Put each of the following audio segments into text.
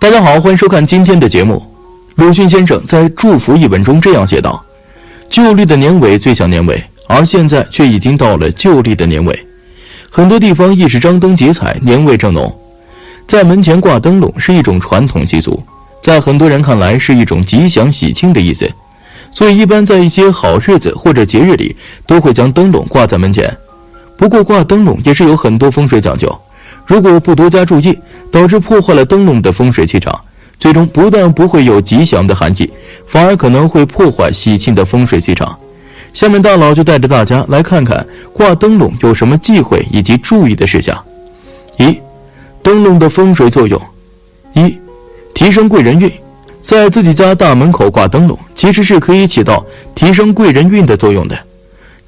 大家好，欢迎收看今天的节目。鲁迅先生在《祝福》一文中这样写道：“旧历的年尾最像年尾，而现在却已经到了旧历的年尾。很多地方亦是张灯结彩，年味正浓。在门前挂灯笼是一种传统习俗，在很多人看来是一种吉祥喜庆的意思，所以一般在一些好日子或者节日里，都会将灯笼挂在门前。不过挂灯笼也是有很多风水讲究。”如果不多加注意，导致破坏了灯笼的风水气场，最终不但不会有吉祥的含义，反而可能会破坏喜庆的风水气场。下面大佬就带着大家来看看挂灯笼有什么忌讳以及注意的事项。一、灯笼的风水作用：一、提升贵人运。在自己家大门口挂灯笼，其实是可以起到提升贵人运的作用的，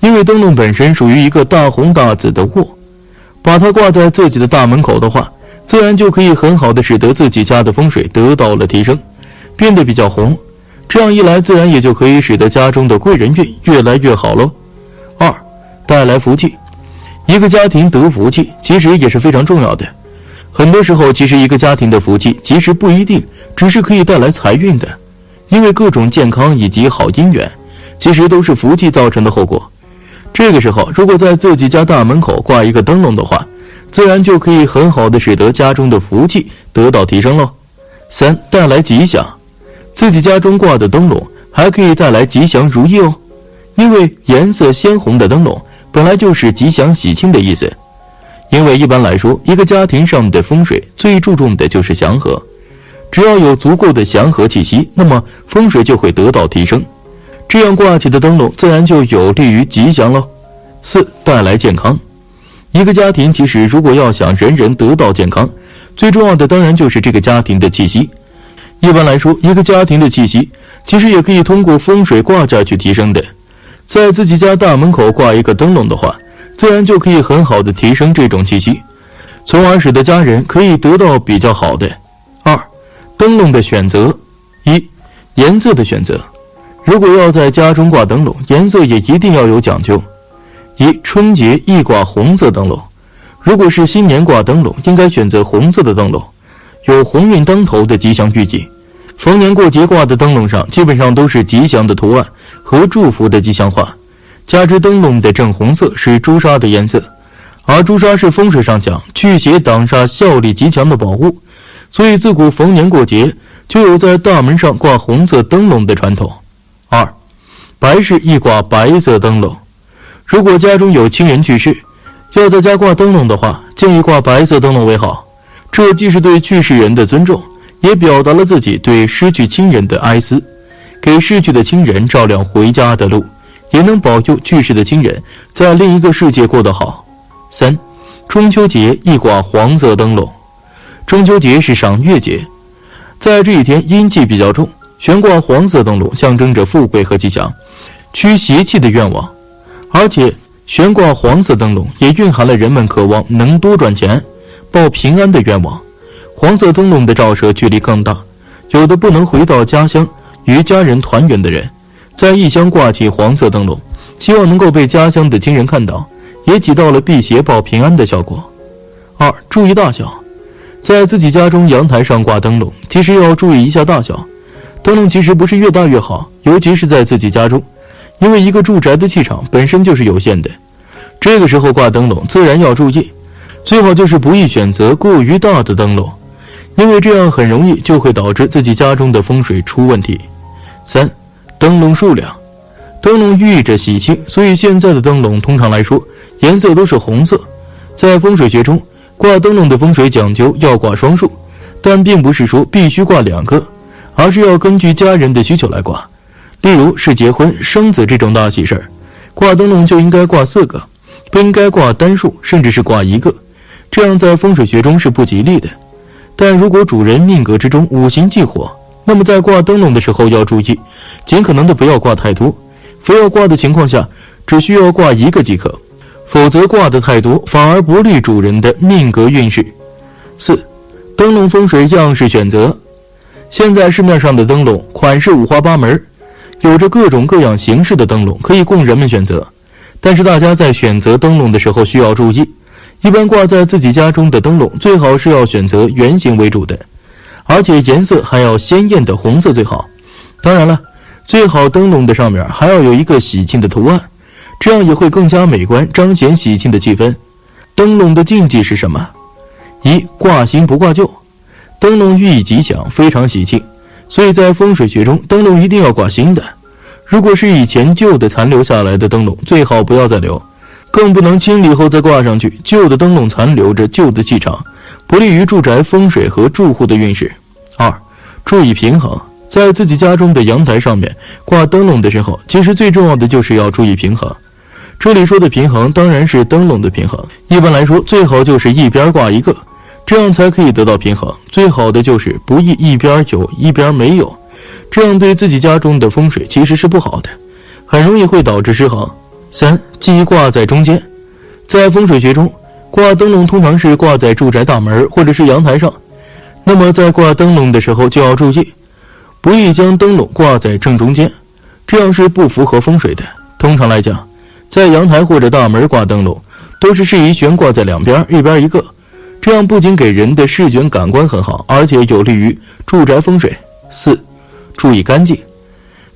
因为灯笼本身属于一个大红大紫的卧。把它挂在自己的大门口的话，自然就可以很好的使得自己家的风水得到了提升，变得比较红。这样一来，自然也就可以使得家中的贵人运越来越好喽。二，带来福气。一个家庭得福气，其实也是非常重要的。很多时候，其实一个家庭的福气，其实不一定只是可以带来财运的，因为各种健康以及好姻缘，其实都是福气造成的后果。这个时候，如果在自己家大门口挂一个灯笼的话，自然就可以很好的使得家中的福气得到提升喽。三，带来吉祥，自己家中挂的灯笼还可以带来吉祥如意哦。因为颜色鲜红的灯笼本来就是吉祥喜庆的意思。因为一般来说，一个家庭上的风水最注重的就是祥和，只要有足够的祥和气息，那么风水就会得到提升。这样挂起的灯笼，自然就有利于吉祥喽。四带来健康。一个家庭其实如果要想人人得到健康，最重要的当然就是这个家庭的气息。一般来说，一个家庭的气息其实也可以通过风水挂架去提升的。在自己家大门口挂一个灯笼的话，自然就可以很好的提升这种气息，从而使得家人可以得到比较好的。二，灯笼的选择。一，颜色的选择。如果要在家中挂灯笼，颜色也一定要有讲究。一春节易挂红色灯笼，如果是新年挂灯笼，应该选择红色的灯笼，有鸿运当头的吉祥寓意。逢年过节挂的灯笼上，基本上都是吉祥的图案和祝福的吉祥话。加之灯笼的正红色是朱砂的颜色，而朱砂是风水上讲驱邪挡煞、效力极强的宝物，所以自古逢年过节就有在大门上挂红色灯笼的传统。白事宜挂白色灯笼。如果家中有亲人去世，要在家挂灯笼的话，建议挂白色灯笼为好。这既是对去世人的尊重，也表达了自己对失去亲人的哀思，给逝去的亲人照亮回家的路，也能保佑去世的亲人在另一个世界过得好。三，中秋节一挂黄色灯笼。中秋节是赏月节，在这一天阴气比较重。悬挂黄色灯笼，象征着富贵和吉祥，驱邪气的愿望。而且，悬挂黄色灯笼也蕴含了人们渴望能多赚钱、报平安的愿望。黄色灯笼的照射距离更大，有的不能回到家乡与家人团圆的人，在异乡挂起黄色灯笼，希望能够被家乡的亲人看到，也起到了辟邪报平安的效果。二、注意大小，在自己家中阳台上挂灯笼，其实要注意一下大小。灯笼其实不是越大越好，尤其是在自己家中，因为一个住宅的气场本身就是有限的。这个时候挂灯笼自然要注意，最好就是不宜选择过于大的灯笼，因为这样很容易就会导致自己家中的风水出问题。三，灯笼数量，灯笼寓意着喜庆，所以现在的灯笼通常来说颜色都是红色。在风水学中，挂灯笼的风水讲究要挂双数，但并不是说必须挂两个，而是要根据家人的需求来挂。例如是结婚、生子这种大喜事儿，挂灯笼就应该挂四个，不应该挂单数，甚至是挂一个，这样在风水学中是不吉利的。但如果主人命格之中五行忌火，那么在挂灯笼的时候要注意，尽可能的不要挂太多，非要挂的情况下，只需要挂一个即可。否则挂的太多，反而不利主人的命格运势。四，灯笼风水样式选择。现在市面上的灯笼款式五花八门，有着各种各样形式的灯笼可以供人们选择。但是大家在选择灯笼的时候需要注意，一般挂在自己家中的灯笼最好是要选择圆形为主的，而且颜色还要鲜艳的红色最好。当然了，最好灯笼的上面还要有一个喜庆的图案。这样也会更加美观，彰显喜庆的气氛。灯笼的禁忌是什么？一挂新不挂旧。灯笼寓意吉祥，非常喜庆，所以在风水学中，灯笼一定要挂新的。如果是以前旧的残留下来的灯笼，最好不要再留，更不能清理后再挂上去。旧的灯笼残留着旧的气场，不利于住宅风水和住户的运势。二，注意平衡，在自己家中的阳台上面挂灯笼的时候，其实最重要的就是要注意平衡。这里说的平衡当然是灯笼的平衡。一般来说，最好就是一边挂一个，这样才可以得到平衡。最好的就是不宜一边有一边没有，这样对自己家中的风水其实是不好的，很容易会导致失衡。三，忌挂在中间。在风水学中，挂灯笼通常是挂在住宅大门或者是阳台上，那么在挂灯笼的时候就要注意，不宜将灯笼挂在正中间，这样是不符合风水的。通常来讲。在阳台或者大门挂灯笼，都是适宜悬挂在两边，一边一个，这样不仅给人的视觉感官很好，而且有利于住宅风水。四，注意干净。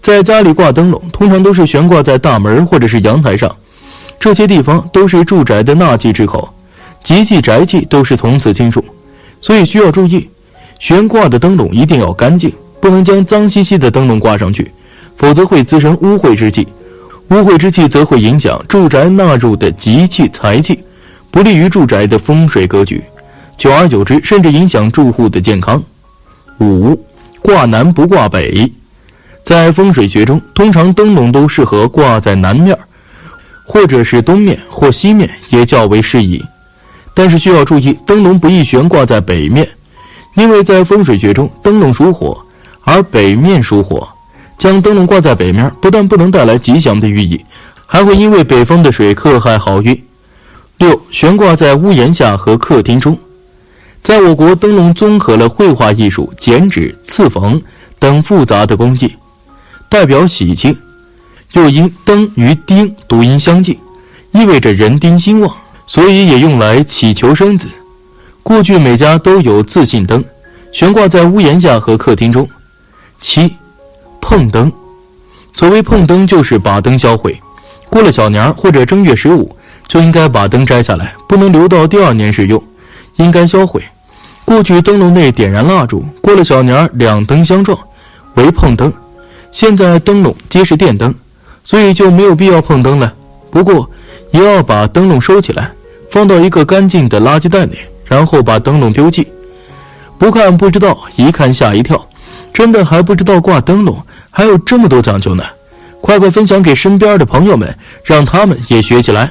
在家里挂灯笼，通常都是悬挂在大门或者是阳台上，这些地方都是住宅的纳气之口，吉气宅气都是从此清除，所以需要注意，悬挂的灯笼一定要干净，不能将脏兮兮的灯笼挂上去，否则会滋生污秽之气。污秽之气则会影响住宅纳入的吉气财气，不利于住宅的风水格局，久而久之，甚至影响住户的健康。五，挂南不挂北，在风水学中，通常灯笼都适合挂在南面，或者是东面或西面，也较为适宜。但是需要注意，灯笼不宜悬挂在北面，因为在风水学中，灯笼属火，而北面属火。将灯笼挂在北面，不但不能带来吉祥的寓意，还会因为北方的水克害好运。六，悬挂在屋檐下和客厅中。在我国，灯笼综合了绘画艺术、剪纸、刺缝等复杂的工艺，代表喜庆。又因灯与丁读音相近，意味着人丁兴旺，所以也用来祈求生子。过去每家都有自信灯，悬挂在屋檐下和客厅中。七。碰灯，所谓碰灯，就是把灯销毁。过了小年或者正月十五，就应该把灯摘下来，不能留到第二年使用，应该销毁。过去灯笼内点燃蜡烛，过了小年儿两灯相撞，为碰灯。现在灯笼皆是电灯，所以就没有必要碰灯了。不过也要把灯笼收起来，放到一个干净的垃圾袋里，然后把灯笼丢弃。不看不知道，一看吓一跳。真的还不知道挂灯笼还有这么多讲究呢，快快分享给身边的朋友们，让他们也学起来。